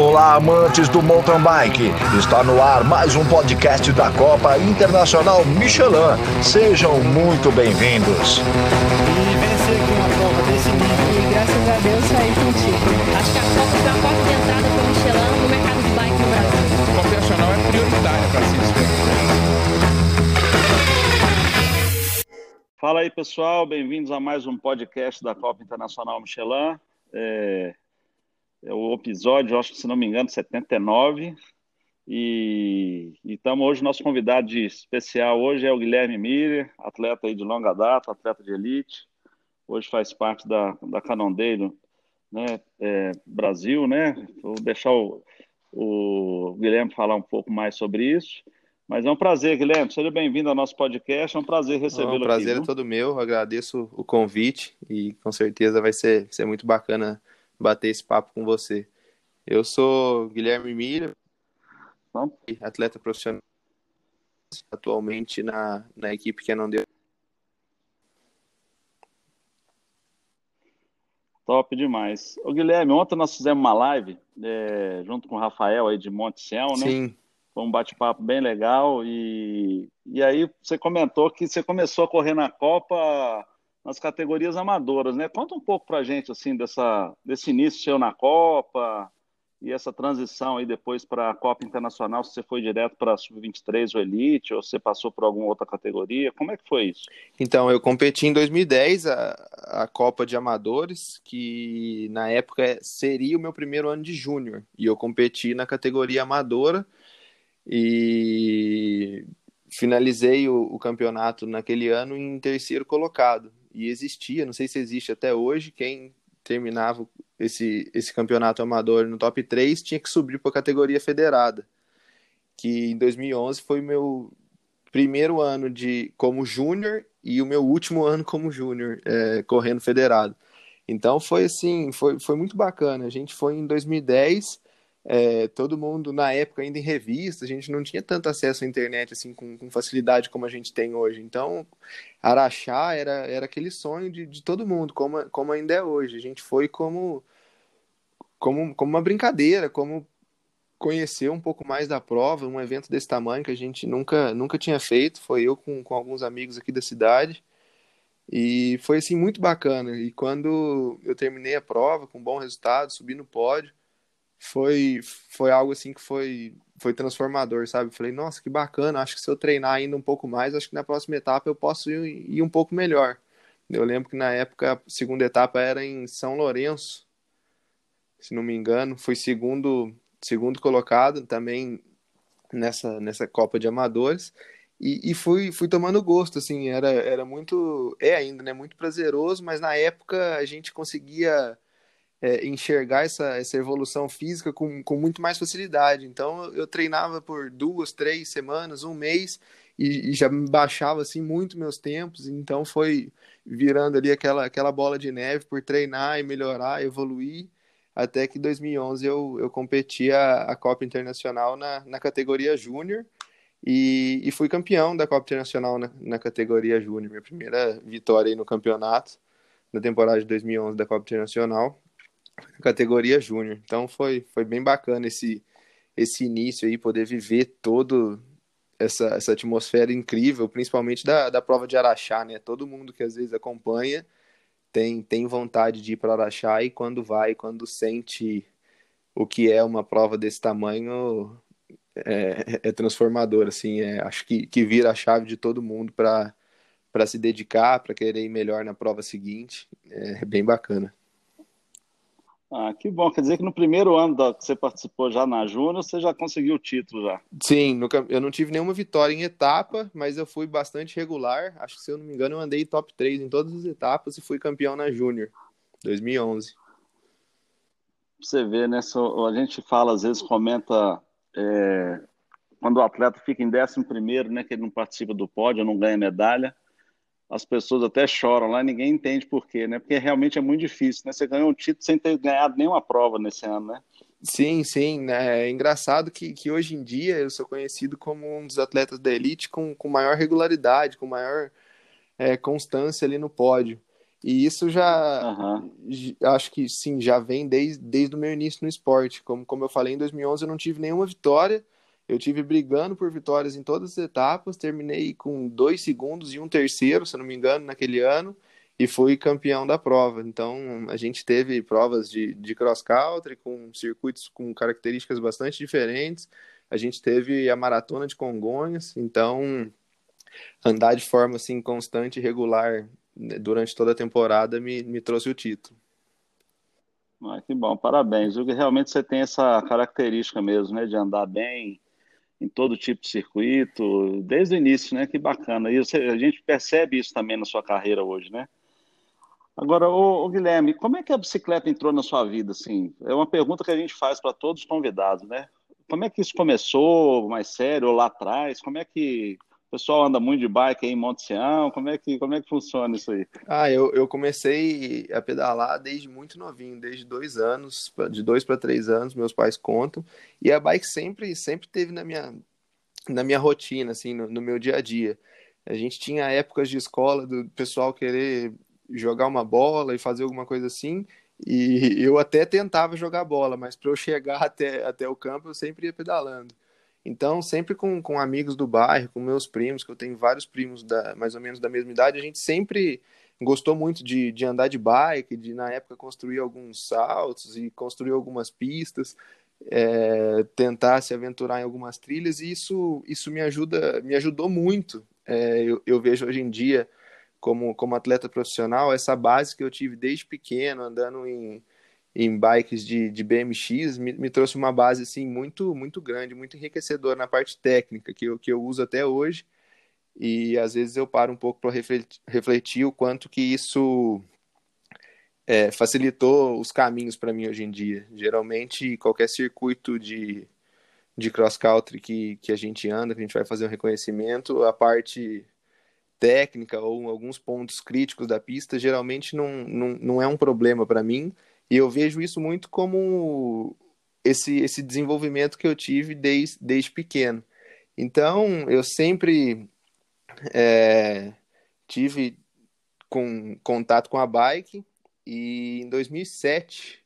Olá, amantes do mountain bike. Está no ar mais um podcast da Copa Internacional Michelin. Sejam muito bem-vindos. Fala aí, pessoal. Bem-vindos a mais um podcast da Copa Internacional Michelin. É o episódio, acho que se não me engano, 79. E estamos hoje, nosso convidado de especial hoje é o Guilherme Miller, atleta aí de longa data, atleta de elite. Hoje faz parte da, da Canondeiro né, é, Brasil, né? Vou deixar o, o Guilherme falar um pouco mais sobre isso. Mas é um prazer, Guilherme. Seja bem-vindo ao nosso podcast. É um prazer recebê-lo aqui. É um prazer viu? é todo meu. Agradeço o convite e com certeza vai ser, ser muito bacana bater esse papo com você. Eu sou Guilherme Então, atleta profissional, atualmente na, na equipe que não deu. top demais. Ô, Guilherme, ontem nós fizemos uma live é, junto com o Rafael aí de Monte Sião, né? Sim, Foi um bate-papo bem legal e, e aí você comentou que você começou a correr na Copa nas categorias amadoras, né? Conta um pouco pra gente assim dessa desse início seu na Copa e essa transição aí depois para a Copa Internacional, se você foi direto para sub-23 ou Elite ou você passou por alguma outra categoria, como é que foi isso? então eu competi em 2010 a, a Copa de Amadores, que na época seria o meu primeiro ano de júnior, e eu competi na categoria amadora e finalizei o, o campeonato naquele ano em terceiro colocado. E existia, não sei se existe até hoje, quem terminava esse, esse campeonato amador no top 3 tinha que subir para a categoria federada, que em 2011 foi meu primeiro ano de como júnior e o meu último ano como júnior é, correndo federado. Então foi assim, foi, foi muito bacana. A gente foi em 2010, é, todo mundo na época ainda em revista, a gente não tinha tanto acesso à internet assim com, com facilidade como a gente tem hoje. Então Araxá era, era aquele sonho de, de todo mundo, como, como ainda é hoje. A gente foi como, como, como uma brincadeira, como conhecer um pouco mais da prova, um evento desse tamanho que a gente nunca, nunca tinha feito. Foi eu com, com alguns amigos aqui da cidade. E foi assim muito bacana. E quando eu terminei a prova com bom resultado, subi no pódio, foi foi algo assim que foi foi transformador, sabe? Falei, nossa, que bacana. Acho que se eu treinar ainda um pouco mais, acho que na próxima etapa eu posso ir, ir um pouco melhor. Eu lembro que na época a segunda etapa era em São Lourenço, se não me engano, fui segundo segundo colocado também nessa nessa Copa de Amadores. E, e fui, fui tomando gosto, assim, era, era muito, é ainda, né, muito prazeroso, mas na época a gente conseguia é, enxergar essa, essa evolução física com, com muito mais facilidade. Então eu treinava por duas, três semanas, um mês, e, e já baixava assim muito meus tempos, então foi virando ali aquela, aquela bola de neve por treinar e melhorar, evoluir, até que em 2011 eu, eu competi a, a Copa Internacional na, na categoria Júnior, e, e fui campeão da Copa Internacional na, na categoria Júnior, minha primeira vitória no campeonato, na temporada de 2011 da Copa Internacional, na categoria Júnior. Então foi, foi bem bacana esse, esse início aí, poder viver todo essa, essa atmosfera incrível, principalmente da, da prova de Araxá, né? Todo mundo que às vezes acompanha tem, tem vontade de ir para Araxá e quando vai, quando sente o que é uma prova desse tamanho, é, é transformador, assim, é, acho que, que vira a chave de todo mundo para se dedicar, para querer ir melhor na prova seguinte, é bem bacana. Ah, que bom. Quer dizer que no primeiro ano da, que você participou já na Júnior, você já conseguiu o título já. Sim, nunca, eu não tive nenhuma vitória em etapa, mas eu fui bastante regular. Acho que, se eu não me engano, eu andei top 3 em todas as etapas e fui campeão na Júnior, 2011. Você vê, né? a gente fala, às vezes comenta é, quando o atleta fica em décimo primeiro, né? Que ele não participa do pódio, não ganha medalha. As pessoas até choram lá, ninguém entende por quê, né? Porque realmente é muito difícil, né? Você ganhou um título sem ter ganhado nenhuma prova nesse ano, né? Sim, sim, né? É engraçado que, que hoje em dia eu sou conhecido como um dos atletas da elite com, com maior regularidade, com maior é, constância ali no pódio. E isso já, j- acho que sim, já vem desde, desde o meu início no esporte. Como, como eu falei, em 2011 eu não tive nenhuma vitória, eu tive brigando por vitórias em todas as etapas, terminei com dois segundos e um terceiro, se não me engano, naquele ano, e fui campeão da prova. Então, a gente teve provas de, de cross-country com circuitos com características bastante diferentes, a gente teve a maratona de Congonhas, então andar de forma assim constante e regular né, durante toda a temporada me, me trouxe o título. Ah, que bom, parabéns. Hugo. Realmente você tem essa característica mesmo, né, de andar bem em todo tipo de circuito, desde o início, né? Que bacana. E a gente percebe isso também na sua carreira hoje, né? Agora, ô, ô, Guilherme, como é que a bicicleta entrou na sua vida, assim? É uma pergunta que a gente faz para todos os convidados, né? Como é que isso começou, mais sério, ou lá atrás? Como é que o pessoal anda muito de bike aí em Monte Sião? Como é que, como é que funciona isso aí? Ah, eu, eu comecei a pedalar desde muito novinho, desde dois anos, de dois para três anos, meus pais contam, e a bike sempre, sempre teve na minha, na minha rotina, assim, no, no meu dia a dia. A gente tinha épocas de escola do pessoal querer jogar uma bola e fazer alguma coisa assim, e eu até tentava jogar bola, mas para eu chegar até, até o campo eu sempre ia pedalando. Então, sempre com, com amigos do bairro, com meus primos, que eu tenho vários primos da, mais ou menos da mesma idade, a gente sempre gostou muito de, de andar de bike, de na época construir alguns saltos e construir algumas pistas, é, tentar se aventurar em algumas trilhas, e isso, isso me ajuda, me ajudou muito. É, eu, eu vejo hoje em dia, como, como atleta profissional, essa base que eu tive desde pequeno, andando em, em bikes de, de BMX, me, me trouxe uma base assim muito muito grande, muito enriquecedora na parte técnica, que eu, que eu uso até hoje. E às vezes eu paro um pouco para refletir, refletir o quanto que isso é, facilitou os caminhos para mim hoje em dia. Geralmente, qualquer circuito de, de cross-country que, que a gente anda, que a gente vai fazer um reconhecimento, a parte técnica ou alguns pontos críticos da pista, geralmente não, não, não é um problema para mim. E eu vejo isso muito como esse, esse desenvolvimento que eu tive desde, desde pequeno. Então, eu sempre é, tive com, contato com a bike e em 2007,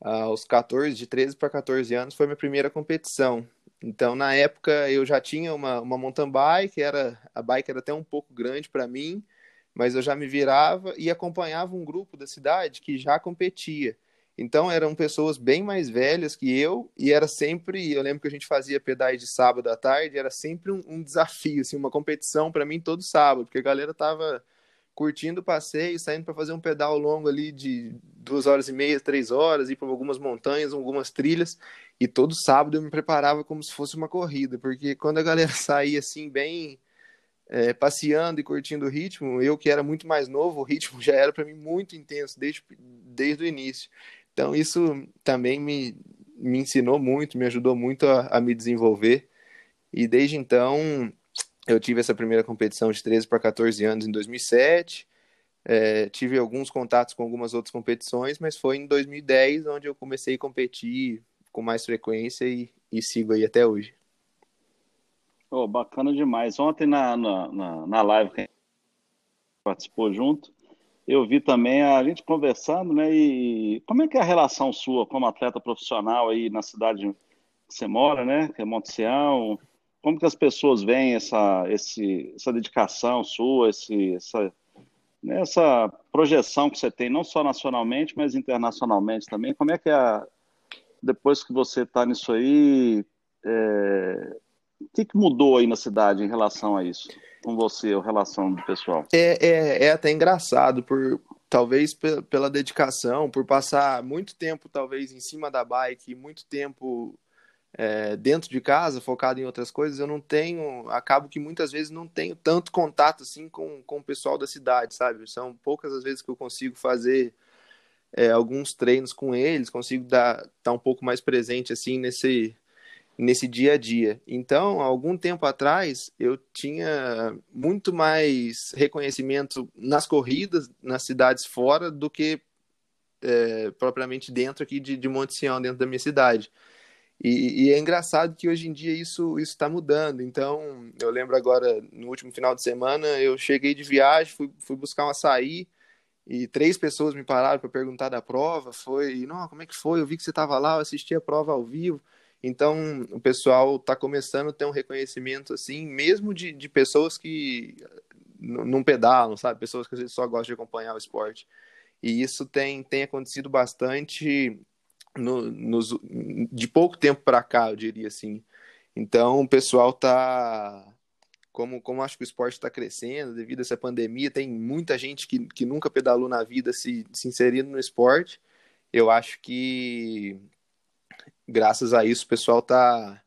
aos 14, de 13 para 14 anos, foi minha primeira competição. Então, na época, eu já tinha uma, uma mountain bike, era, a bike era até um pouco grande para mim, mas eu já me virava e acompanhava um grupo da cidade que já competia. Então eram pessoas bem mais velhas que eu e era sempre, eu lembro que a gente fazia pedais de sábado à tarde, era sempre um, um desafio, assim, uma competição para mim todo sábado, porque a galera tava curtindo o passeio, saindo para fazer um pedal longo ali de duas horas e meia, três horas, ir para algumas montanhas, algumas trilhas, e todo sábado eu me preparava como se fosse uma corrida, porque quando a galera saía assim bem é, passeando e curtindo o ritmo, eu que era muito mais novo, o ritmo já era para mim muito intenso desde, desde o início. Então isso também me, me ensinou muito, me ajudou muito a, a me desenvolver. E desde então eu tive essa primeira competição de 13 para 14 anos em 2007. É, tive alguns contatos com algumas outras competições, mas foi em 2010 onde eu comecei a competir com mais frequência e, e sigo aí até hoje. Oh, bacana demais. Ontem na, na, na, na live que participou junto, eu vi também a gente conversando, né? E como é que é a relação sua como atleta profissional aí na cidade que você mora, né? Que é Monte Sião. Como que as pessoas veem essa, esse, essa dedicação sua, esse, essa, né, essa projeção que você tem, não só nacionalmente, mas internacionalmente também? Como é que é, a, depois que você está nisso aí, é, o que, que mudou aí na cidade em relação a isso? Com você, a relação do pessoal? É, é, é até engraçado, por talvez pela dedicação, por passar muito tempo, talvez, em cima da bike, muito tempo é, dentro de casa, focado em outras coisas, eu não tenho, acabo que muitas vezes não tenho tanto contato assim com, com o pessoal da cidade, sabe? São poucas as vezes que eu consigo fazer é, alguns treinos com eles, consigo dar, estar um pouco mais presente assim nesse nesse dia a dia. Então, algum tempo atrás, eu tinha muito mais reconhecimento nas corridas, nas cidades fora, do que é, propriamente dentro aqui de, de Monte Sião, dentro da minha cidade. E, e, é engraçado que hoje em dia isso está mudando. Então, eu lembro agora, no último final de semana, eu cheguei de viagem, fui, fui buscar um açaí e três pessoas me pararam para perguntar da prova. Foi, não, como é que foi? Eu vi que você estava lá, eu assisti a prova ao vivo. Então, o pessoal está começando a ter um reconhecimento, assim, mesmo de, de pessoas que não pedalam, sabe? Pessoas que só gostam de acompanhar o esporte. E isso tem, tem acontecido bastante no, nos, de pouco tempo para cá, eu diria assim. Então, o pessoal está como, como acho que o esporte está crescendo devido a essa pandemia, tem muita gente que, que nunca pedalou na vida se, se inserindo no esporte. Eu acho que graças a isso o pessoal está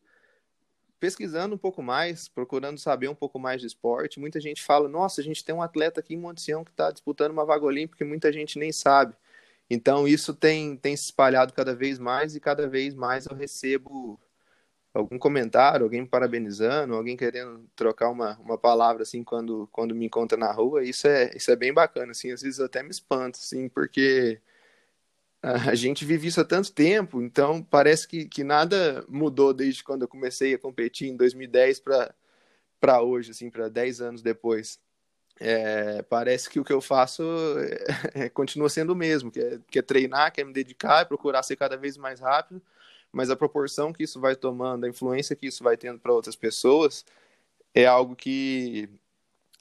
pesquisando um pouco mais, procurando saber um pouco mais de esporte. Muita gente fala: nossa, a gente tem um atleta aqui em Montesião que está disputando uma vaga olímpica e muita gente nem sabe. Então isso tem, tem se espalhado cada vez mais e cada vez mais eu recebo algum comentário, alguém me parabenizando, alguém querendo trocar uma, uma palavra assim quando, quando me encontra na rua, isso é, isso é bem bacana, assim, às vezes até me espanta, assim, porque a gente vive isso há tanto tempo, então parece que, que nada mudou desde quando eu comecei a competir em 2010 para hoje, assim, para 10 anos depois. É, parece que o que eu faço é, é, continua sendo o mesmo, que é, que é treinar, que é me dedicar, procurar ser cada vez mais rápido, mas a proporção que isso vai tomando, a influência que isso vai tendo para outras pessoas, é algo que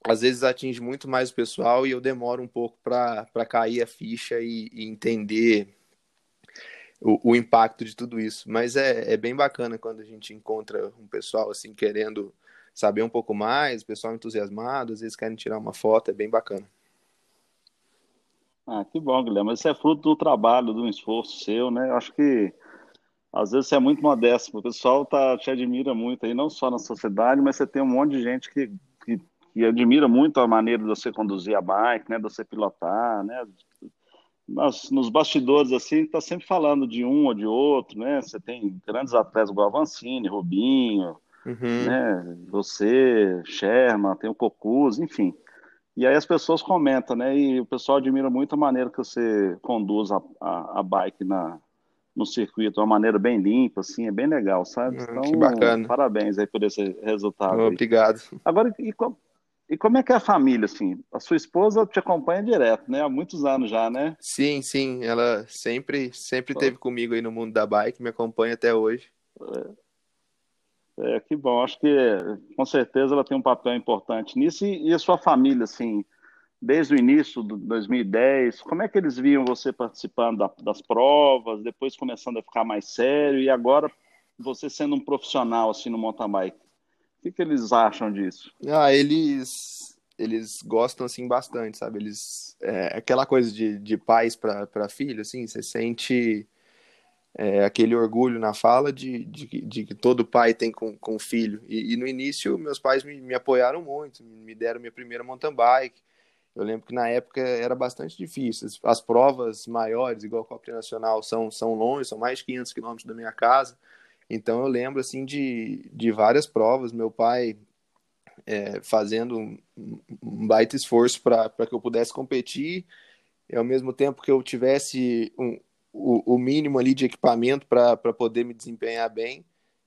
às vezes atinge muito mais o pessoal e eu demoro um pouco para cair a ficha e, e entender o, o, impacto de tudo isso. Mas é, é bem bacana quando a gente encontra um pessoal assim querendo saber um pouco mais, o pessoal entusiasmado, às vezes querem tirar uma foto, é bem bacana. Ah, que bom, Guilherme. Isso é fruto do trabalho, do esforço seu, né? Eu acho que às vezes você é muito modesto, o pessoal tá, te admira muito aí, não só na sociedade, mas você tem um monte de gente que, que e admira muito a maneira de você conduzir a bike, né, de você pilotar, né, nos, nos bastidores, assim, tá sempre falando de um ou de outro, né, você tem grandes atletas igual Avancini, Rubinho, uhum. né, você, Sherman, tem o Cocuz, enfim, e aí as pessoas comentam, né, e o pessoal admira muito a maneira que você conduz a, a, a bike na, no circuito de uma maneira bem limpa, assim, é bem legal, sabe? Hum, então, que bacana. Parabéns aí por esse resultado. Obrigado. Aí. Agora, e, e como é que é a família, assim? A sua esposa te acompanha direto, né? Há muitos anos já, né? Sim, sim. Ela sempre, sempre esteve comigo aí no mundo da bike, me acompanha até hoje. É, é, que bom. Acho que com certeza ela tem um papel importante nisso. E, e a sua família, assim, desde o início de 2010, como é que eles viam você participando da, das provas, depois começando a ficar mais sério e agora você sendo um profissional, assim, no mountain bike? O que, que eles acham disso? Ah, eles eles gostam assim bastante, sabe? Eles é, aquela coisa de, de pais para filho, assim, você sente é, aquele orgulho na fala de, de, de, que todo pai tem com, com filho. E, e no início, meus pais me, me apoiaram muito, me deram minha primeira mountain bike. Eu lembro que na época era bastante difícil. As provas maiores, igual a Copa Nacional, são, são longe, são mais de 500 quilômetros da minha casa. Então eu lembro assim de, de várias provas, meu pai é, fazendo um, um, baita esforço para que eu pudesse competir, e ao mesmo tempo que eu tivesse um, o, o mínimo ali de equipamento para poder me desempenhar bem.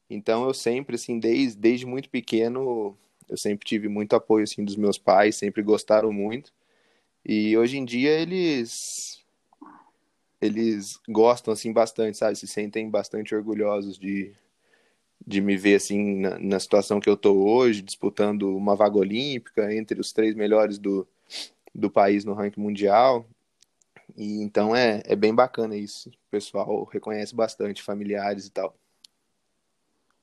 Então eu sempre, assim, desde, desde muito pequeno, eu sempre tive muito apoio assim dos meus pais, sempre gostaram muito. E hoje em dia eles eles gostam assim bastante, sabe? Se sentem bastante orgulhosos de, de me ver assim na, na situação que eu tô hoje, disputando uma vaga olímpica entre os três melhores do, do país no ranking mundial. E então é, é bem bacana isso. O pessoal reconhece bastante, familiares e tal.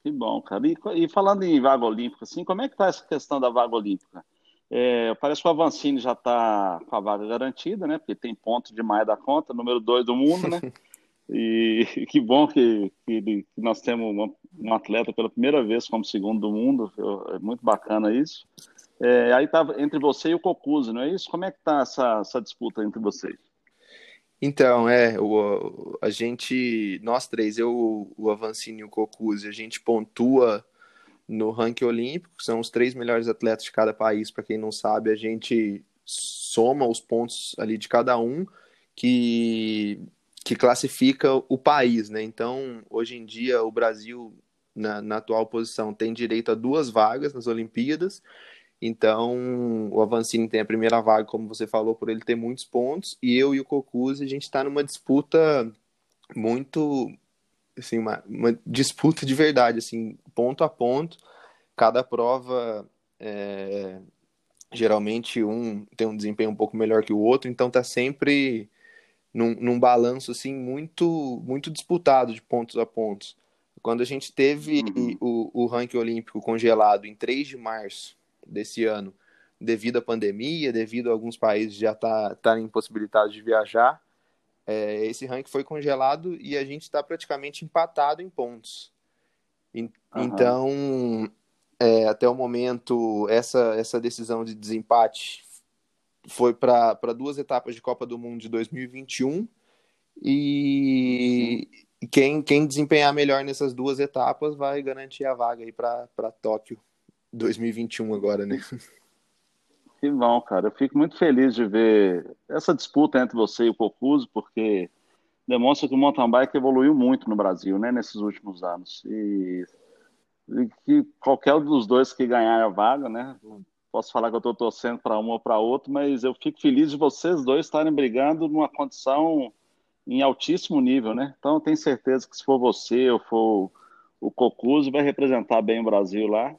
Que bom, cara. E, e falando em vaga olímpica, assim, como é que tá essa questão da vaga olímpica? É, parece que o Avancini já está com a vaga garantida, né? Porque tem ponto demais da conta, número dois do mundo, né? E que bom que, que, nós temos um atleta pela primeira vez como segundo do mundo, é muito bacana isso. É, aí tá entre você e o Cocuzzi, não é isso? Como é que tá essa, essa disputa entre vocês? Então, é, o, a gente, nós três, eu, o Avancini e o Cocuzzi, a gente pontua no ranking olímpico, são os três melhores atletas de cada país, para quem não sabe, a gente soma os pontos ali de cada um, que, que classifica o país, né? Então, hoje em dia, o Brasil, na, na atual posição, tem direito a duas vagas nas Olimpíadas, Então, o Avancini tem a primeira vaga, como você falou, por ele ter muitos pontos, e eu e o Cocuzzi, a gente está numa disputa muito, assim, uma, uma, disputa de verdade, assim, ponto a ponto. Cada prova, é, geralmente, um tem um desempenho um pouco melhor que o outro, então tá sempre num, num balanço, assim, muito, muito disputado de pontos a pontos. Quando a gente teve uhum. o, o ranking olímpico congelado em 3 de março desse ano, devido à pandemia, devido a alguns países já estarem tá, tá impossibilitados de viajar, é, esse ranking foi congelado e a gente está praticamente empatado em pontos. E, uhum. Então, é, até o momento, essa, essa decisão de desempate foi para duas etapas de Copa do Mundo de 2021 e quem, quem desempenhar melhor nessas duas etapas vai garantir a vaga aí para Tóquio 2021 agora, né? Que bom, cara. Eu fico muito feliz de ver essa disputa entre você e o Cocuso, porque demonstra que o mountain bike evoluiu muito no Brasil, né, nesses últimos anos. E, e que qualquer um dos dois que ganhar a vaga, né, posso falar que eu estou torcendo para um ou para outro, mas eu fico feliz de vocês dois estarem brigando numa condição em altíssimo nível, né? Então eu tenho certeza que se for você ou for o Cocuso, vai representar bem o Brasil lá.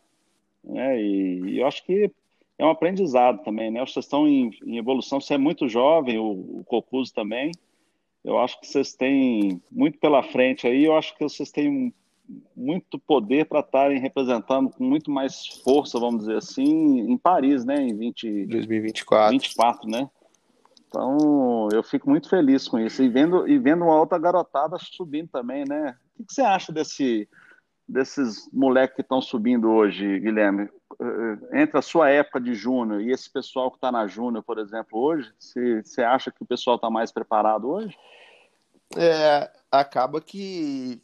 Né? E, e eu acho que é um aprendizado também, né? Vocês estão em, em evolução, você é muito jovem, o, o Cocuso também. Eu acho que vocês têm muito pela frente aí, eu acho que vocês têm muito poder para estarem representando com muito mais força, vamos dizer assim, em Paris, né? Em 20, 2024. 24, né? Então, eu fico muito feliz com isso. E vendo, e vendo uma outra garotada subindo também, né? O que, que você acha desse, desses moleques que estão subindo hoje, Guilherme? Eh, entre a sua época de júnior e esse pessoal que está na júnior, por exemplo, hoje, você, acha que o pessoal está mais preparado hoje? É, acaba que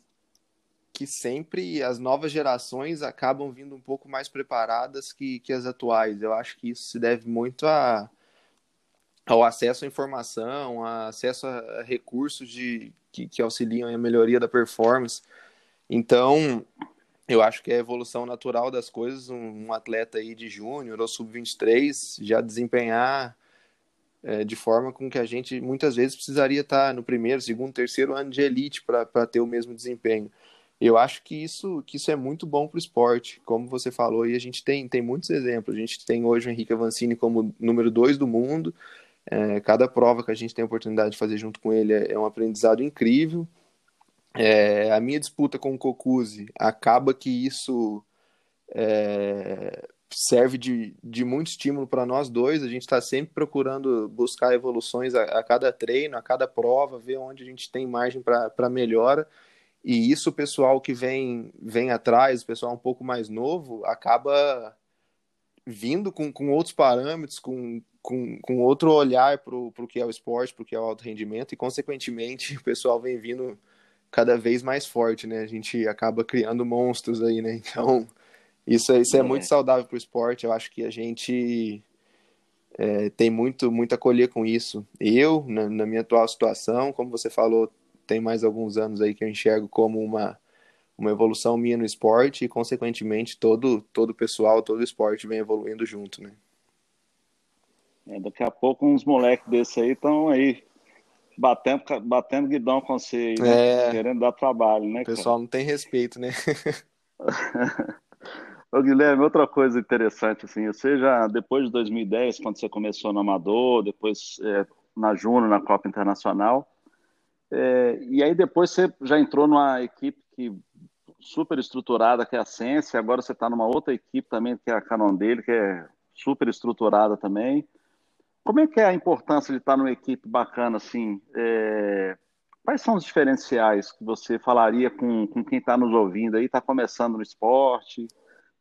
que sempre as novas gerações acabam vindo um pouco mais preparadas que, que as atuais. Eu acho que isso se deve muito a, ao acesso à informação, a acesso a recursos de, que, que auxiliam a melhoria da performance. Então, eu acho que é a evolução natural das coisas, um, um atleta aí de júnior ou sub-23 já desempenhar é, de forma com que a gente muitas vezes precisaria estar no primeiro, segundo, terceiro ano de elite para ter o mesmo desempenho. Eu acho que isso, que isso é muito bom para o esporte, como você falou, e a gente tem, tem muitos exemplos. A gente tem hoje o Henrique Avancini como número dois do mundo, é, cada prova que a gente tem a oportunidade de fazer junto com ele é, é um aprendizado incrível. É, a minha disputa com o Cocuzzi acaba que isso é, serve de, de muito estímulo para nós dois. A gente está sempre procurando buscar evoluções a, a, cada treino, a cada prova, ver onde a gente tem margem para melhora. E isso o pessoal que vem, vem atrás, o pessoal um pouco mais novo, acaba vindo com, com outros parâmetros, com, com, com outro olhar para o que é o esporte, para o que é o alto rendimento, e consequentemente o pessoal vem vindo cada vez mais forte, né? A gente acaba criando monstros aí, né? Então, isso, isso é, é. muito saudável para o esporte. Eu acho que a gente é, tem muito, muito a colher com isso. Eu, na, na, minha atual situação, como você falou, tem mais alguns anos aí que eu enxergo como uma, uma evolução minha no esporte e, consequentemente, todo, todo o pessoal, todo o esporte vem evoluindo junto, né? É, daqui a pouco uns moleques desse aí estão aí batendo, batendo guidão com você, né? é... querendo dar trabalho, né? O pessoal cara? não tem respeito, né? Ô, Guilherme, outra coisa interessante, assim, você já, depois de 2010, quando você começou no Amador, depois é, na Juno, na Copa Internacional, é, e aí depois você já entrou numa equipe que super estruturada, que é a Sense, agora você está numa outra equipe também, que é a Canon dele, que é super estruturada também. Como é que é a importância de estar numa equipe bacana assim? É... Quais são os diferenciais que você falaria com, com quem está nos ouvindo aí, está começando no esporte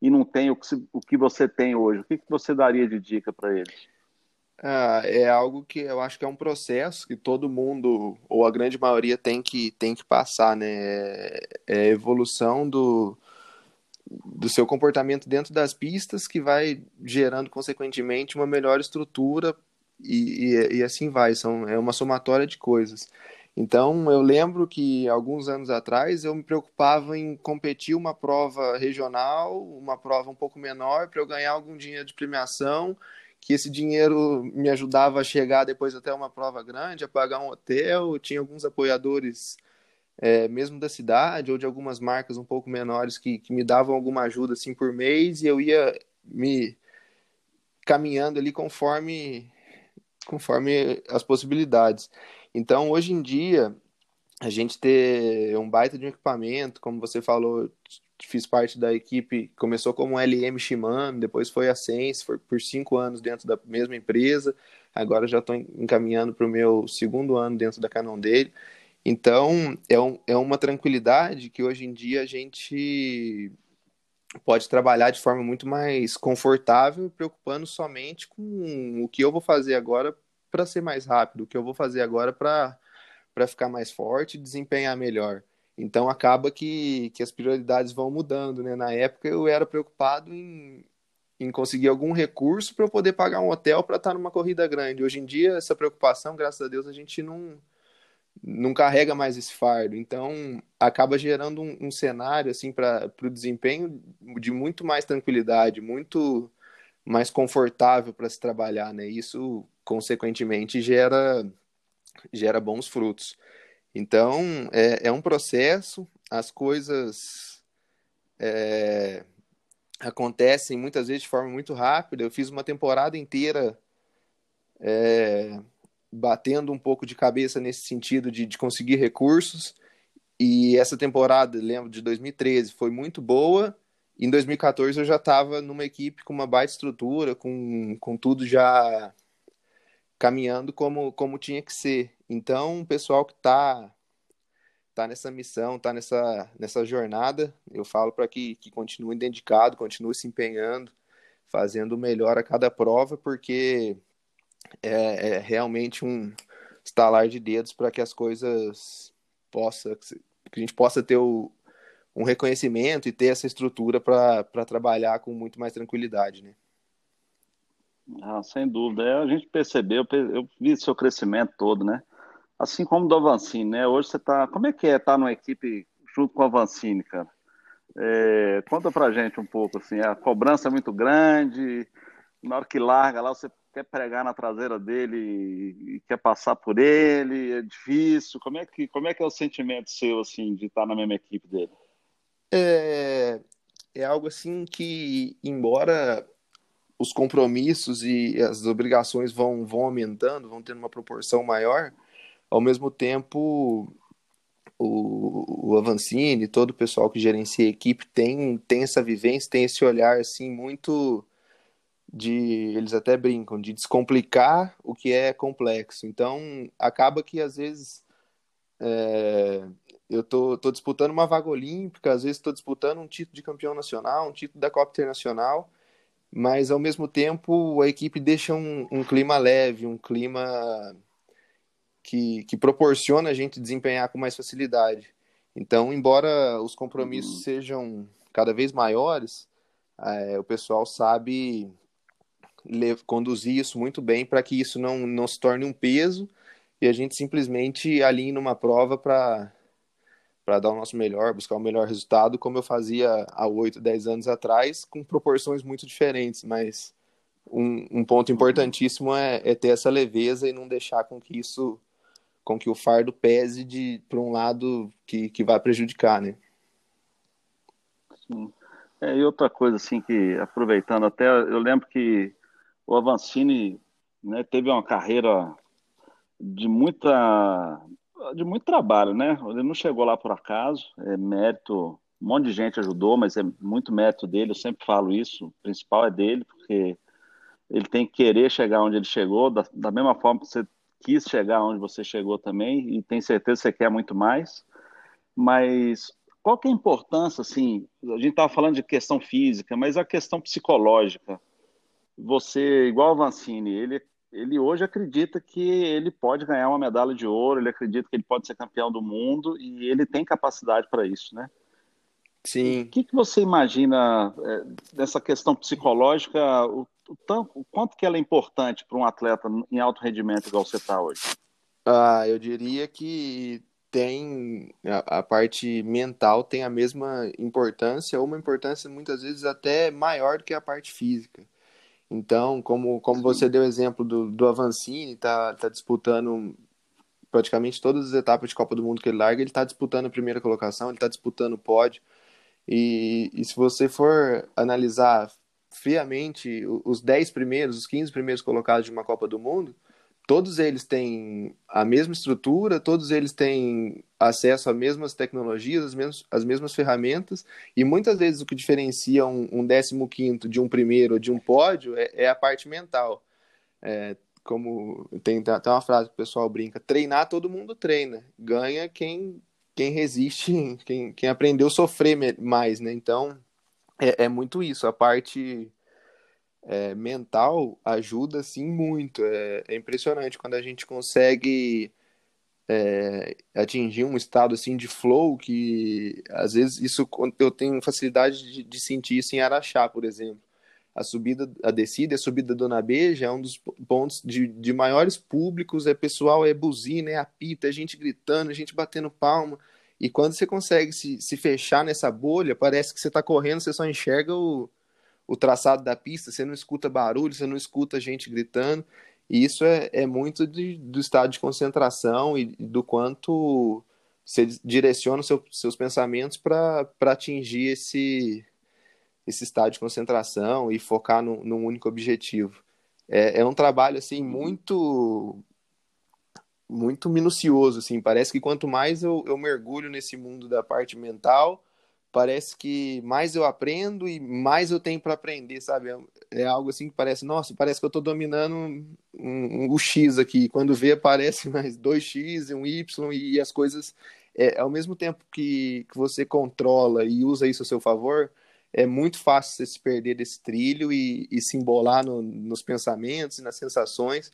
e não tem o que, o que você tem hoje? O que, que você daria de dica para eles? Ah, é algo que eu acho que é um processo que todo mundo, ou a grande maioria, tem que, tem que passar, né? É, é a evolução do, do seu comportamento dentro das pistas que vai gerando, consequentemente, uma melhor estrutura e, e, e, assim vai, são, é uma somatória de coisas. Então, eu lembro que alguns anos atrás eu me preocupava em competir uma prova regional, uma prova um pouco menor, para eu ganhar algum dinheiro de premiação, que esse dinheiro me ajudava a chegar depois até uma prova grande, a pagar um hotel. tinha alguns apoiadores, é, mesmo da cidade, ou de algumas marcas um pouco menores, que, que me davam alguma ajuda assim por mês, e eu ia me caminhando ali conforme conforme as possibilidades. Então, hoje em dia, a gente ter um baita de um equipamento, como você falou, fiz parte da equipe, começou como LM Shimano, depois foi a Sense, foi por cinco anos dentro da mesma empresa, agora já estou encaminhando para o meu segundo ano dentro da Canon dele. Então, é, um, é uma tranquilidade que hoje em dia a gente pode trabalhar de forma muito mais confortável, preocupando somente com o que eu vou fazer agora para ser mais rápido, o que eu vou fazer agora para ficar mais forte desempenhar melhor. Então acaba que, que as prioridades vão mudando, né? Na época eu era preocupado em, em conseguir algum recurso para eu poder pagar um hotel para estar numa corrida grande. Hoje em dia essa preocupação, graças a Deus, a gente não não carrega mais esse fardo. Então acaba gerando um, um cenário assim para o desempenho de muito mais tranquilidade, muito mais confortável para se trabalhar, né? Isso consequentemente gera gera bons frutos. Então é, é um processo, as coisas é, acontecem muitas vezes de forma muito rápida. Eu fiz uma temporada inteira é, batendo um pouco de cabeça nesse sentido de, de conseguir recursos. E essa temporada, lembro de 2013, foi muito boa em 2014 eu já estava numa equipe com uma baita estrutura, com, com tudo já caminhando como, como tinha que ser. Então, o pessoal que está tá nessa missão, está nessa, nessa jornada, eu falo para que, que continue dedicado, continue se empenhando, fazendo o melhor a cada prova, porque é, é realmente um estalar de dedos para que as coisas possa, que a gente possa ter o, um reconhecimento e ter essa estrutura para trabalhar com muito mais tranquilidade, né? Ah, sem dúvida. É, a gente percebeu, eu vi seu crescimento todo, né? Assim como do Avancini, né? Hoje você está. Como é que é estar tá numa equipe junto com o Avancini, cara? É, conta pra gente um pouco, assim, a cobrança é muito grande, na hora que larga lá, você quer pregar na traseira dele e quer passar por ele, é difícil. Como é que, como é, que é o sentimento seu, assim, de estar na mesma equipe dele? é, é algo assim que, embora os compromissos e as obrigações vão, vão aumentando, vão tendo uma proporção maior, ao mesmo tempo o, o Avancini, todo o pessoal que gerencia a equipe tem, tem essa vivência, tem esse olhar assim muito de, eles até brincam, de descomplicar o que é complexo. Então, acaba que às vezes é, eu tô, tô disputando uma vaga olímpica, às vezes estou disputando um título de campeão nacional, um título da Copa Internacional, mas ao mesmo tempo a equipe deixa um, um clima leve, um clima que, que proporciona a gente desempenhar com mais facilidade. Então, embora os compromissos uhum. sejam cada vez maiores, é, o pessoal sabe conduzir isso muito bem para que isso não, não se torne um peso e a gente simplesmente alinhe numa prova para para dar o nosso melhor, buscar o melhor resultado, como eu fazia há 8, 10 anos atrás, com proporções muito diferentes, mas um, um ponto importantíssimo é, é, ter essa leveza e não deixar com que isso, com que o fardo pese de para um lado que, que vai prejudicar, né? Sim. É, e outra coisa assim que aproveitando até, eu lembro que o Avancini né, teve uma carreira de muita de muito trabalho, né? Ele não chegou lá por acaso, é mérito, um monte de gente ajudou, mas é muito mérito dele, eu sempre falo isso, o principal é dele, porque ele tem que querer chegar onde ele chegou, da, da mesma forma que você quis chegar onde você chegou também, e tem certeza que você quer muito mais, mas qual que é a importância, assim, a gente estava falando de questão física, mas a questão psicológica, você, igual o Vancini, ele ele hoje acredita que ele pode ganhar uma medalha de ouro, ele acredita que ele pode ser campeão do mundo e ele tem capacidade para isso, né? Sim. O que, que você imagina é, dessa questão psicológica, o, o, tanto, o quanto que ela é importante para um atleta em alto rendimento igual você está hoje? Ah, eu diria que tem a, a, parte mental tem a mesma importância, ou uma importância muitas vezes até maior do que a parte física. Então, como, como você deu o exemplo do, do Avancini, tá, tá disputando praticamente todas as etapas de Copa do Mundo que ele larga, ele está disputando a primeira colocação, ele está disputando o pódio. E, e se você for analisar friamente os 10 primeiros, os 15 primeiros colocados de uma Copa do Mundo, todos eles têm a mesma estrutura, todos eles têm acesso às mesmas tecnologias, as mesmas, as mesmas ferramentas, e muitas vezes o que diferencia um, um 15 de um primeiro ou de um pódio é, é a parte mental. É, como tem até uma frase que o pessoal brinca, treinar todo mundo treina, ganha quem, quem resiste, quem, quem aprendeu a sofrer mais, né? Então, é, é muito isso, a parte é, mental ajuda sim muito. É, é, impressionante quando a gente consegue é, atingir um estado assim de flow que às vezes isso eu tenho facilidade de, de, sentir isso em Araxá, por exemplo. A subida, a descida, a subida da Dona Beija é um dos pontos de, de maiores públicos, é pessoal, é buzina, é apita, é gente gritando, é gente batendo palma. E quando você consegue se, se fechar nessa bolha, parece que você está correndo, você só enxerga o, o traçado da pista, você não escuta barulho, você não escuta gente gritando, e isso é, é muito de, do estado de concentração e, do quanto você direciona seu, seus pensamentos para atingir esse, esse estado de concentração e focar no, num único objetivo. É, é um trabalho assim muito muito minucioso assim. Parece que quanto mais eu, eu mergulho nesse mundo da parte mental parece que mais eu aprendo e mais eu tenho para aprender, sabe? É, é, algo assim que parece, nossa, parece que eu estou dominando um, um, um, X aqui. Quando vê, aparece mais dois X um Y e as coisas, é, ao mesmo tempo que, que você controla e usa isso a seu favor, é muito fácil você se perder desse trilho e, e se embolar no, nos pensamentos e nas sensações.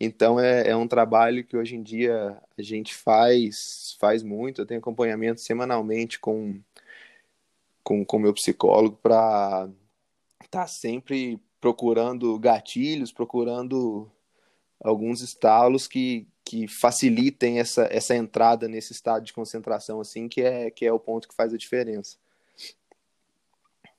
Então é, é um trabalho que hoje em dia a gente faz, faz muito. Eu tenho acompanhamento semanalmente com com o meu psicólogo para estar tá sempre procurando gatilhos, procurando alguns estalos que, que facilitem essa, essa entrada nesse estado de concentração, assim, que é, que é o ponto que faz a diferença.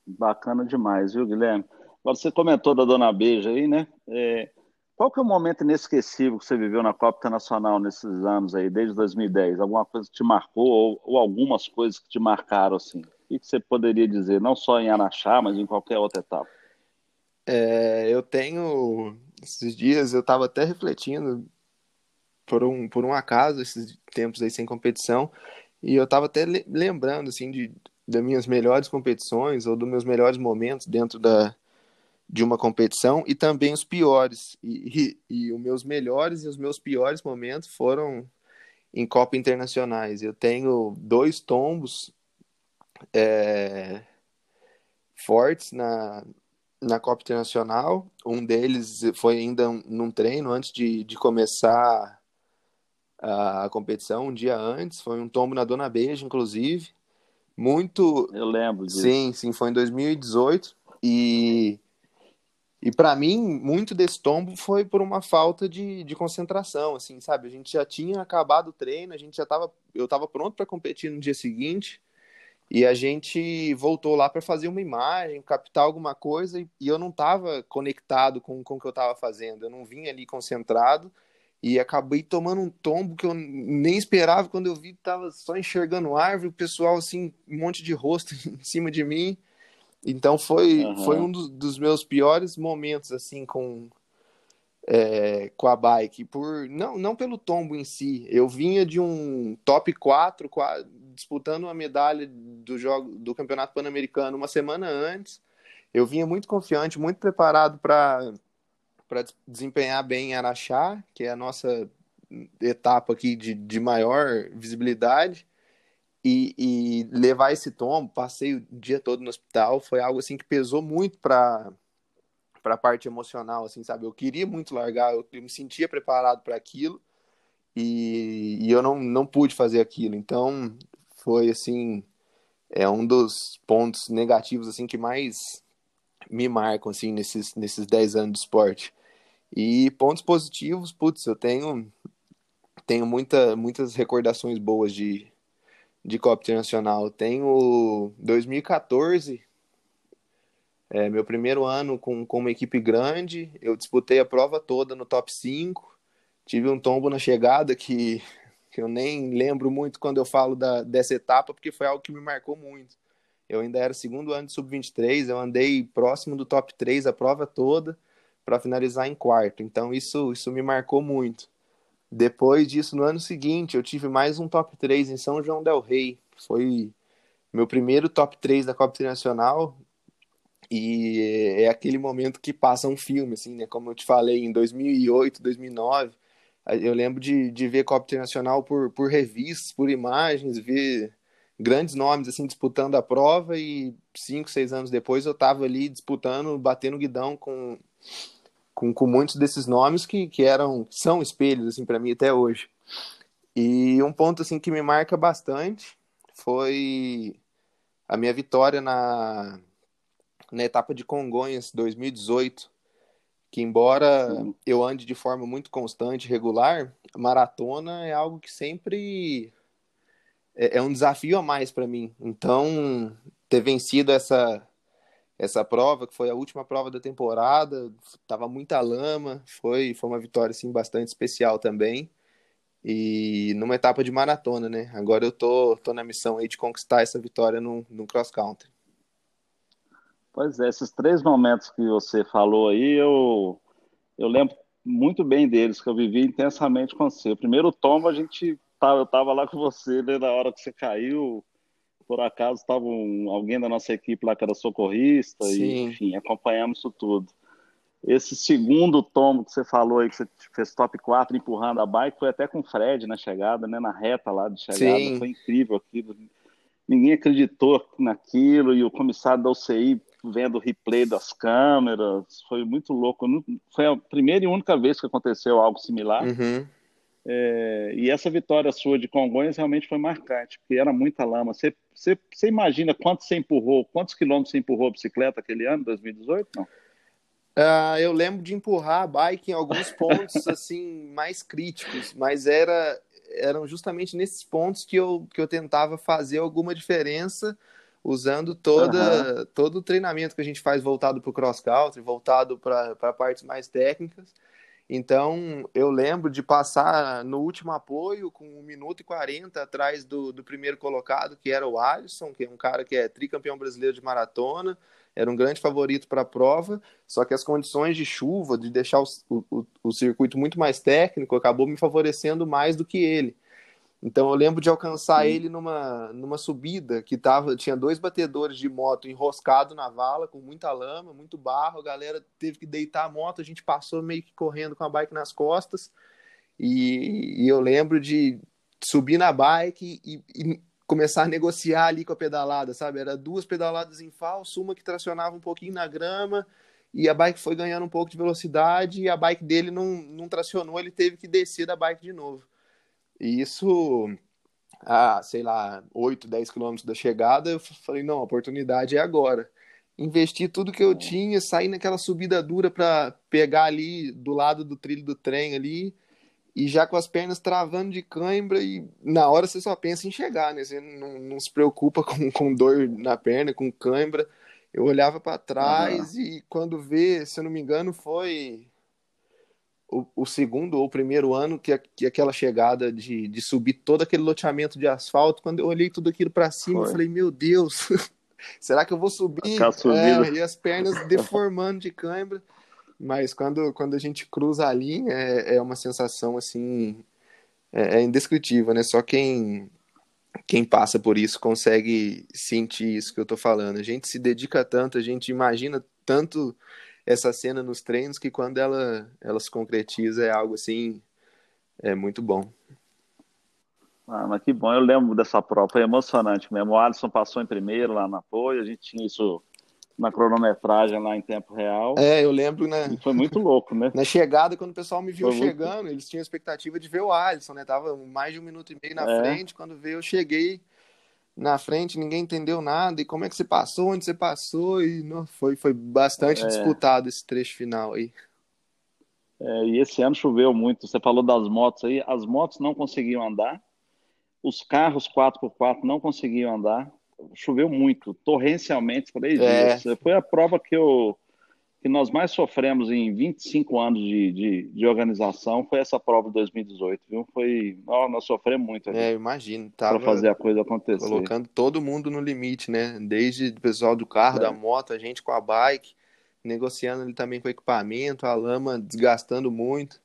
Bacana demais, viu, Guilherme? Agora, você comentou da Dona Beija aí, né? É, qual que é o momento inesquecível que você viveu na Copa Internacional nesses anos aí, desde 2010? Alguma coisa que te marcou ou, ou algumas coisas que te marcaram, assim? O que você poderia dizer, não só em Anaxá, mas em qualquer outra etapa? É, eu tenho, esses dias, eu estava até refletindo, por um, por um acaso, esses tempos aí sem competição, e eu estava até lembrando, assim, de, das minhas melhores competições, ou dos meus melhores momentos dentro da, de uma competição, e também os piores. E, e, e os meus melhores e os meus piores momentos foram em Copa Internacionais. Eu tenho dois tombos é, fortes na, na Copa Internacional. Um deles foi ainda num treino antes de, de começar a, competição, um dia antes. Foi um tombo na Dona Beija, inclusive. Muito. Eu lembro disso. Sim, sim, foi em 2018. E, e para mim, muito desse tombo foi por uma falta de, de concentração, assim, sabe? A gente já tinha acabado o treino, a gente já tava. Eu estava pronto para competir no dia seguinte. E a gente voltou lá para fazer uma imagem, captar alguma coisa, e, e eu não estava conectado com, com o que eu estava fazendo. Eu não vinha ali concentrado e acabei tomando um tombo que eu nem esperava. Quando eu vi, estava só enxergando árvore, o pessoal, assim, um monte de rosto em cima de mim. Então foi, uhum. foi um dos, dos meus piores momentos, assim, com, é, com a bike, por não, não pelo tombo em si. Eu vinha de um top 4, 4 disputando uma medalha do jogo do Campeonato Pan-Americano uma semana antes. Eu vinha muito confiante, muito preparado para para desempenhar bem em Araxá, que é a nossa etapa aqui de, de maior visibilidade. E, e, levar esse tombo, passei o dia todo no hospital, foi algo assim que pesou muito para para a parte emocional, assim, sabe? Eu queria muito largar, eu, eu me sentia preparado para aquilo e, e, eu não, não pude fazer aquilo. Então, foi, assim, é um dos pontos negativos, assim, que mais me marcam, assim, nesses, nesses 10 anos de esporte. E pontos positivos, putz, eu tenho tenho muita, muitas recordações boas de, de Copa Internacional. Tenho 2014, é, meu primeiro ano com, com uma equipe grande, eu disputei a prova toda no top 5, tive um tombo na chegada que, que eu nem lembro muito quando eu falo da, dessa etapa, porque foi algo que me marcou muito. Eu ainda era segundo ano de sub-23, eu andei próximo do top 3 a prova toda para finalizar em quarto. Então isso, isso me marcou muito. Depois disso, no ano seguinte, eu tive mais um top 3 em São João del Rei. Foi meu primeiro top 3 da Copa Internacional. E é aquele momento que passa um filme, assim, né? Como eu te falei, em 2008, 2009, eu lembro de, de ver Copa Internacional por, por revistas, por imagens, ver grandes nomes assim disputando a prova e cinco, seis anos depois eu estava ali disputando, batendo guidão com, com, com muitos desses nomes que, que eram são espelhos assim para mim até hoje. E um ponto assim que me marca bastante foi a minha vitória na na etapa de Congonhas 2018, que embora Sim. eu ande de forma muito constante, regular, maratona é algo que sempre é, é um desafio a mais para mim. Então, ter vencido essa essa prova, que foi a última prova da temporada, tava muita lama, foi foi uma vitória assim bastante especial também. E numa etapa de maratona, né? Agora eu tô, tô na missão aí de conquistar essa vitória no, no cross country. Pois é, esses três momentos que você falou aí, eu, eu lembro muito bem deles, que eu vivi intensamente com você. O primeiro tombo, a gente tava, eu estava lá com você né, na hora que você caiu. Por acaso estava um, alguém da nossa equipe lá que era socorrista, e enfim, acompanhamos isso tudo. Esse segundo tombo que você falou aí, que você fez top 4 empurrando a bike, foi até com o Fred na chegada, né? Na reta lá de chegada. Sim. Foi incrível aquilo. Ninguém acreditou naquilo, e o comissário da UCI vendo o replay das câmeras, foi muito louco. Foi a primeira e única vez que aconteceu algo similar. Uhum. É, e essa vitória sua de Congonhas realmente foi marcante, porque era muita lama. Você, você, você imagina quanto você empurrou, quantos quilômetros você empurrou a bicicleta aquele ano, 2018? Não? Uh, eu lembro de empurrar a bike em alguns pontos assim mais críticos, mas era eram justamente nesses pontos que eu, que eu tentava fazer alguma diferença usando toda, uhum. todo o treinamento que a gente faz voltado para o cross country, voltado para partes mais técnicas. Então, eu lembro de passar no último apoio com 1 minuto e 40 atrás do, do primeiro colocado, que era o Alisson, que é um cara que é tricampeão brasileiro de maratona, era um grande favorito para a prova, só que as condições de chuva, de deixar o, o, o circuito muito mais técnico, acabou me favorecendo mais do que ele. Então eu lembro de alcançar Sim. ele numa, numa subida que tava, tinha dois batedores de moto enroscado na vala, com muita lama, muito barro, a galera teve que deitar a moto, a gente passou meio que correndo com a bike nas costas. E, e eu lembro de subir na bike e, e, começar a negociar ali com a pedalada, sabe? Era duas pedaladas em falso, uma que tracionava um pouquinho na grama, e a bike foi ganhando um pouco de velocidade, e a bike dele não, não tracionou, ele teve que descer da bike de novo. E isso, a, sei lá, 8, 10 quilômetros da chegada, eu falei, não, a oportunidade é agora. Investi tudo que eu tinha, saí naquela subida dura para pegar ali do lado do trilho do trem ali, e já com as pernas travando de cãibra, e na hora você só pensa em chegar, né? Você não, não se preocupa com, com dor na perna, com cãibra. Eu olhava para trás uhum. e quando vê, se eu não me engano, foi o, o, segundo ou primeiro ano que, que aquela chegada de, de subir todo aquele loteamento de asfalto, quando eu olhei tudo aquilo para cima, Foi. eu falei, meu Deus, será que eu vou subir? É, e as pernas deformando de cãibra. Mas quando, quando a gente cruza a linha, é, é uma sensação assim, é, é indescritível, né? Só quem, quem passa por isso consegue sentir isso que eu tô falando. A gente se dedica tanto, a gente imagina tanto essa cena nos treinos que quando ela, ela se concretiza é algo assim, é muito bom. Ah, mas que bom, eu lembro dessa prova, foi emocionante mesmo. O Alisson passou em primeiro lá no apoio, a gente tinha isso na cronometragem lá em tempo real. É, eu lembro, né? E foi muito louco, né? Na chegada, quando o pessoal me viu foi chegando, muito... eles tinham expectativa de ver o Alisson, né? Tava mais de um minuto e meio na é. frente, quando veio eu cheguei na frente, ninguém entendeu nada, e como é que você passou, onde você passou, e não, foi, foi bastante é. disputado esse trecho final aí. É, e esse ano choveu muito. Você falou das motos aí, as motos não conseguiam andar, os carros 4x4 não conseguiam andar. Choveu muito, torrencialmente, três É. dias. Foi a prova que, eu, que nós mais sofremos em 25 anos de, de, de organização, foi essa prova de 2018, viu? Foi, ó, nós sofremos muito É, ali eu imagino. para fazer a coisa acontecer. colocando todo mundo no limite, né? Desde o pessoal do carro, É. da moto, a gente com a bike, negociando ali também com o equipamento, a lama desgastando muito.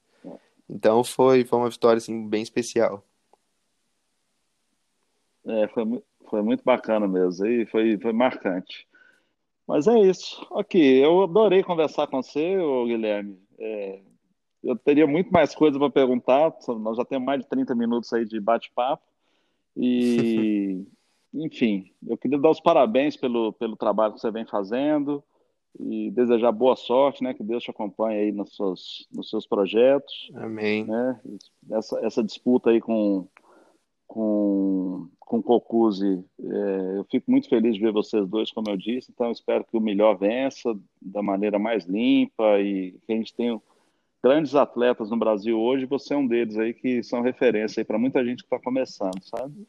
Então foi, foi uma vitória assim, bem especial. É, foi, foi muito bacana mesmo, e foi, foi marcante. Mas é isso. Ok, eu adorei conversar com você, Guilherme. É, eu teria muito mais coisa para perguntar, nós já temos mais de 30 minutos aí de bate-papo. E, enfim, eu queria dar os parabéns pelo, pelo trabalho que você vem fazendo e desejar boa sorte, né? Que Deus te acompanhe aí nos seus, nos seus projetos Amém. né? Essa, essa disputa aí com com com Cocuzzi, é, eu fico muito feliz de ver vocês dois, como eu disse. Então, espero que o melhor vença da maneira mais limpa e que a gente tenha grandes atletas no Brasil hoje. Você é um deles aí que são referência aí para muita gente que está começando, sabe?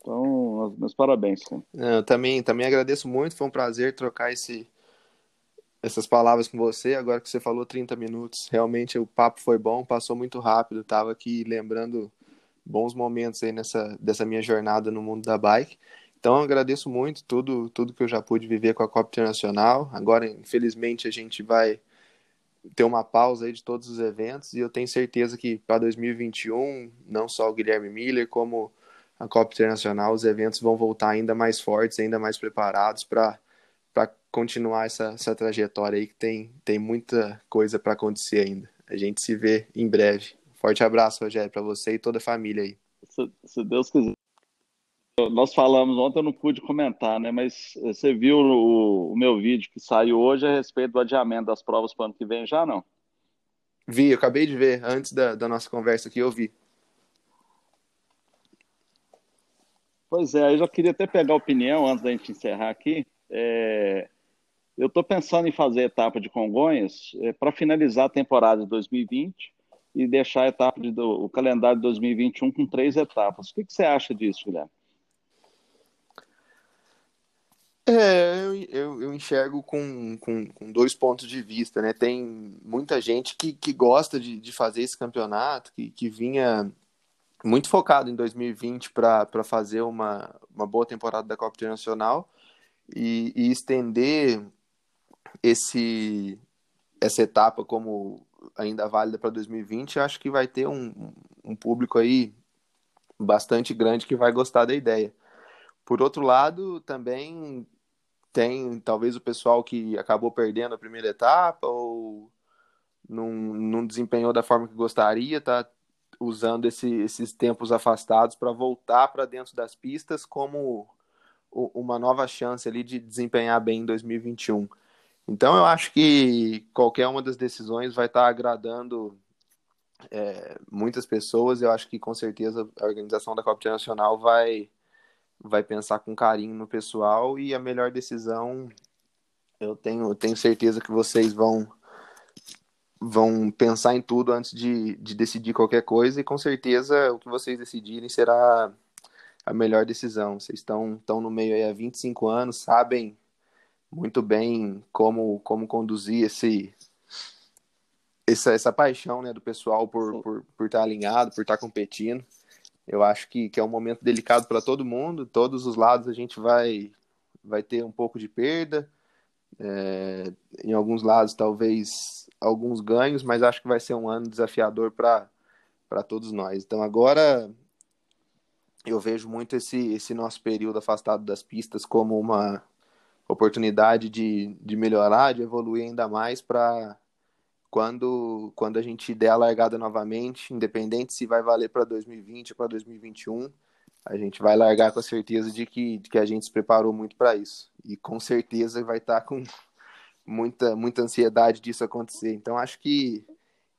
Então, meus parabéns. cara. Eu também, também agradeço muito, foi um prazer trocar esse, essas palavras com você. Agora que você falou 30 minutos, realmente o papo foi bom, passou muito rápido. Tava aqui lembrando bons momentos aí nessa dessa minha jornada no mundo da bike. Então agradeço muito tudo tudo que eu já pude viver com a Copa Internacional. Agora, infelizmente, a gente vai ter uma pausa aí de todos os eventos e eu tenho certeza que para 2021, não só o Guilherme Miller, como a Copa Internacional, os eventos vão voltar ainda mais fortes, ainda mais preparados para para continuar essa, essa trajetória aí que tem, tem muita coisa para acontecer ainda. A gente se vê em breve. Forte abraço, Rogério, para você e toda a família aí. Se, se Deus quiser. Nós falamos ontem, eu não pude comentar, né? Mas você viu o, o meu vídeo que saiu hoje a respeito do adiamento das provas para o ano que vem, já não? Vi, eu acabei de ver antes da, da nossa conversa aqui, eu vi. Pois é, eu já queria até pegar a opinião antes da gente encerrar aqui. É, eu estou pensando em fazer a etapa de Congonhas para finalizar a temporada de 2020 e deixar a etapa de, do, o calendário de 2021 com três etapas. O que, que você acha disso, Guilherme? É, eu, eu, eu enxergo com, com, com dois pontos de vista, né? Tem muita gente que, que gosta de, de fazer esse campeonato, que, que vinha muito focado em 2020 para fazer uma, uma boa temporada da Copa Internacional e, e estender esse, essa etapa como ainda válida para 2020, eu acho que vai ter um, um público aí bastante grande que vai gostar da ideia. Por outro lado, também tem talvez o pessoal que acabou perdendo a primeira etapa ou não, não desempenhou da forma que gostaria, tá usando esse, esses tempos afastados para voltar para dentro das pistas como uma nova chance ali de desempenhar bem em 2021. Então eu acho que qualquer uma das decisões vai estar agradando é, muitas pessoas. Eu acho que com certeza a organização da Copa Internacional vai vai pensar com carinho no pessoal e a melhor decisão eu tenho, eu tenho certeza que vocês vão vão pensar em tudo antes de, de decidir qualquer coisa e com certeza o que vocês decidirem será a melhor decisão. Vocês estão, estão no meio aí há 25 anos, sabem muito bem como, como conduzir esse essa, essa paixão né, do pessoal por, por, por estar alinhado, por estar competindo. Eu acho que, que é um momento delicado para todo mundo, todos os lados a gente vai, vai ter um pouco de perda, é, em alguns lados talvez alguns ganhos, mas acho que vai ser um ano desafiador para todos nós. Então agora eu vejo muito esse, esse nosso período afastado das pistas como uma oportunidade de, de melhorar, de evoluir ainda mais para quando, quando a gente der a largada novamente, independente se vai valer para 2020 ou para 2021, a gente vai largar com a certeza de que, de que a gente se preparou muito para isso. E com certeza vai estar tá com muita, muita ansiedade disso acontecer. Então acho que,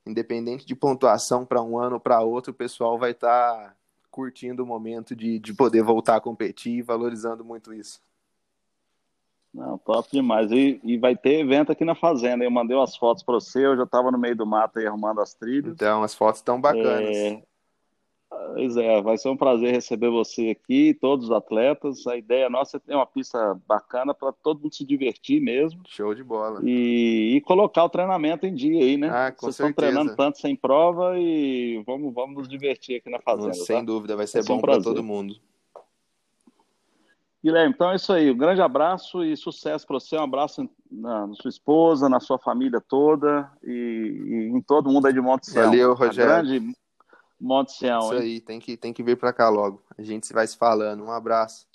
independente de pontuação para um ano ou para outro, o pessoal vai estar tá curtindo o momento de, de poder voltar a competir e valorizando muito isso. Não, top demais. E, e, vai ter evento aqui na fazenda. Eu mandei umas fotos para você, eu já estava no meio do mato aí arrumando as trilhas. Então, as fotos estão bacanas. É... Pois é, vai ser um prazer receber você aqui, todos os atletas. A ideia nossa é ter uma pista bacana para todo mundo se divertir mesmo. Show de bola. E, e, colocar o treinamento em dia aí, né? Ah, com Vocês certeza. estão treinando tanto sem prova e vamos, vamos nos divertir aqui na fazenda. Sem tá? dúvida, vai ser vai bom um para todo mundo. Guilherme, então é isso aí. Um grande abraço e sucesso para você. Um abraço na, na, sua esposa, na sua família toda e, e em todo mundo aí de Monte. Valeu, Rogério. A grande Monte Sião. Isso hein? aí, tem que, tem que vir para cá logo. A gente vai se falando. Um abraço.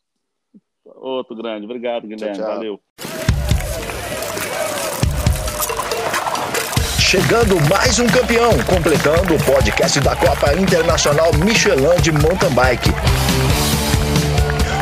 Outro grande. Obrigado, Guilherme. Tchau, tchau. Valeu. Chegando mais um campeão, completando o podcast da Copa Internacional Michelin de Mountain Bike.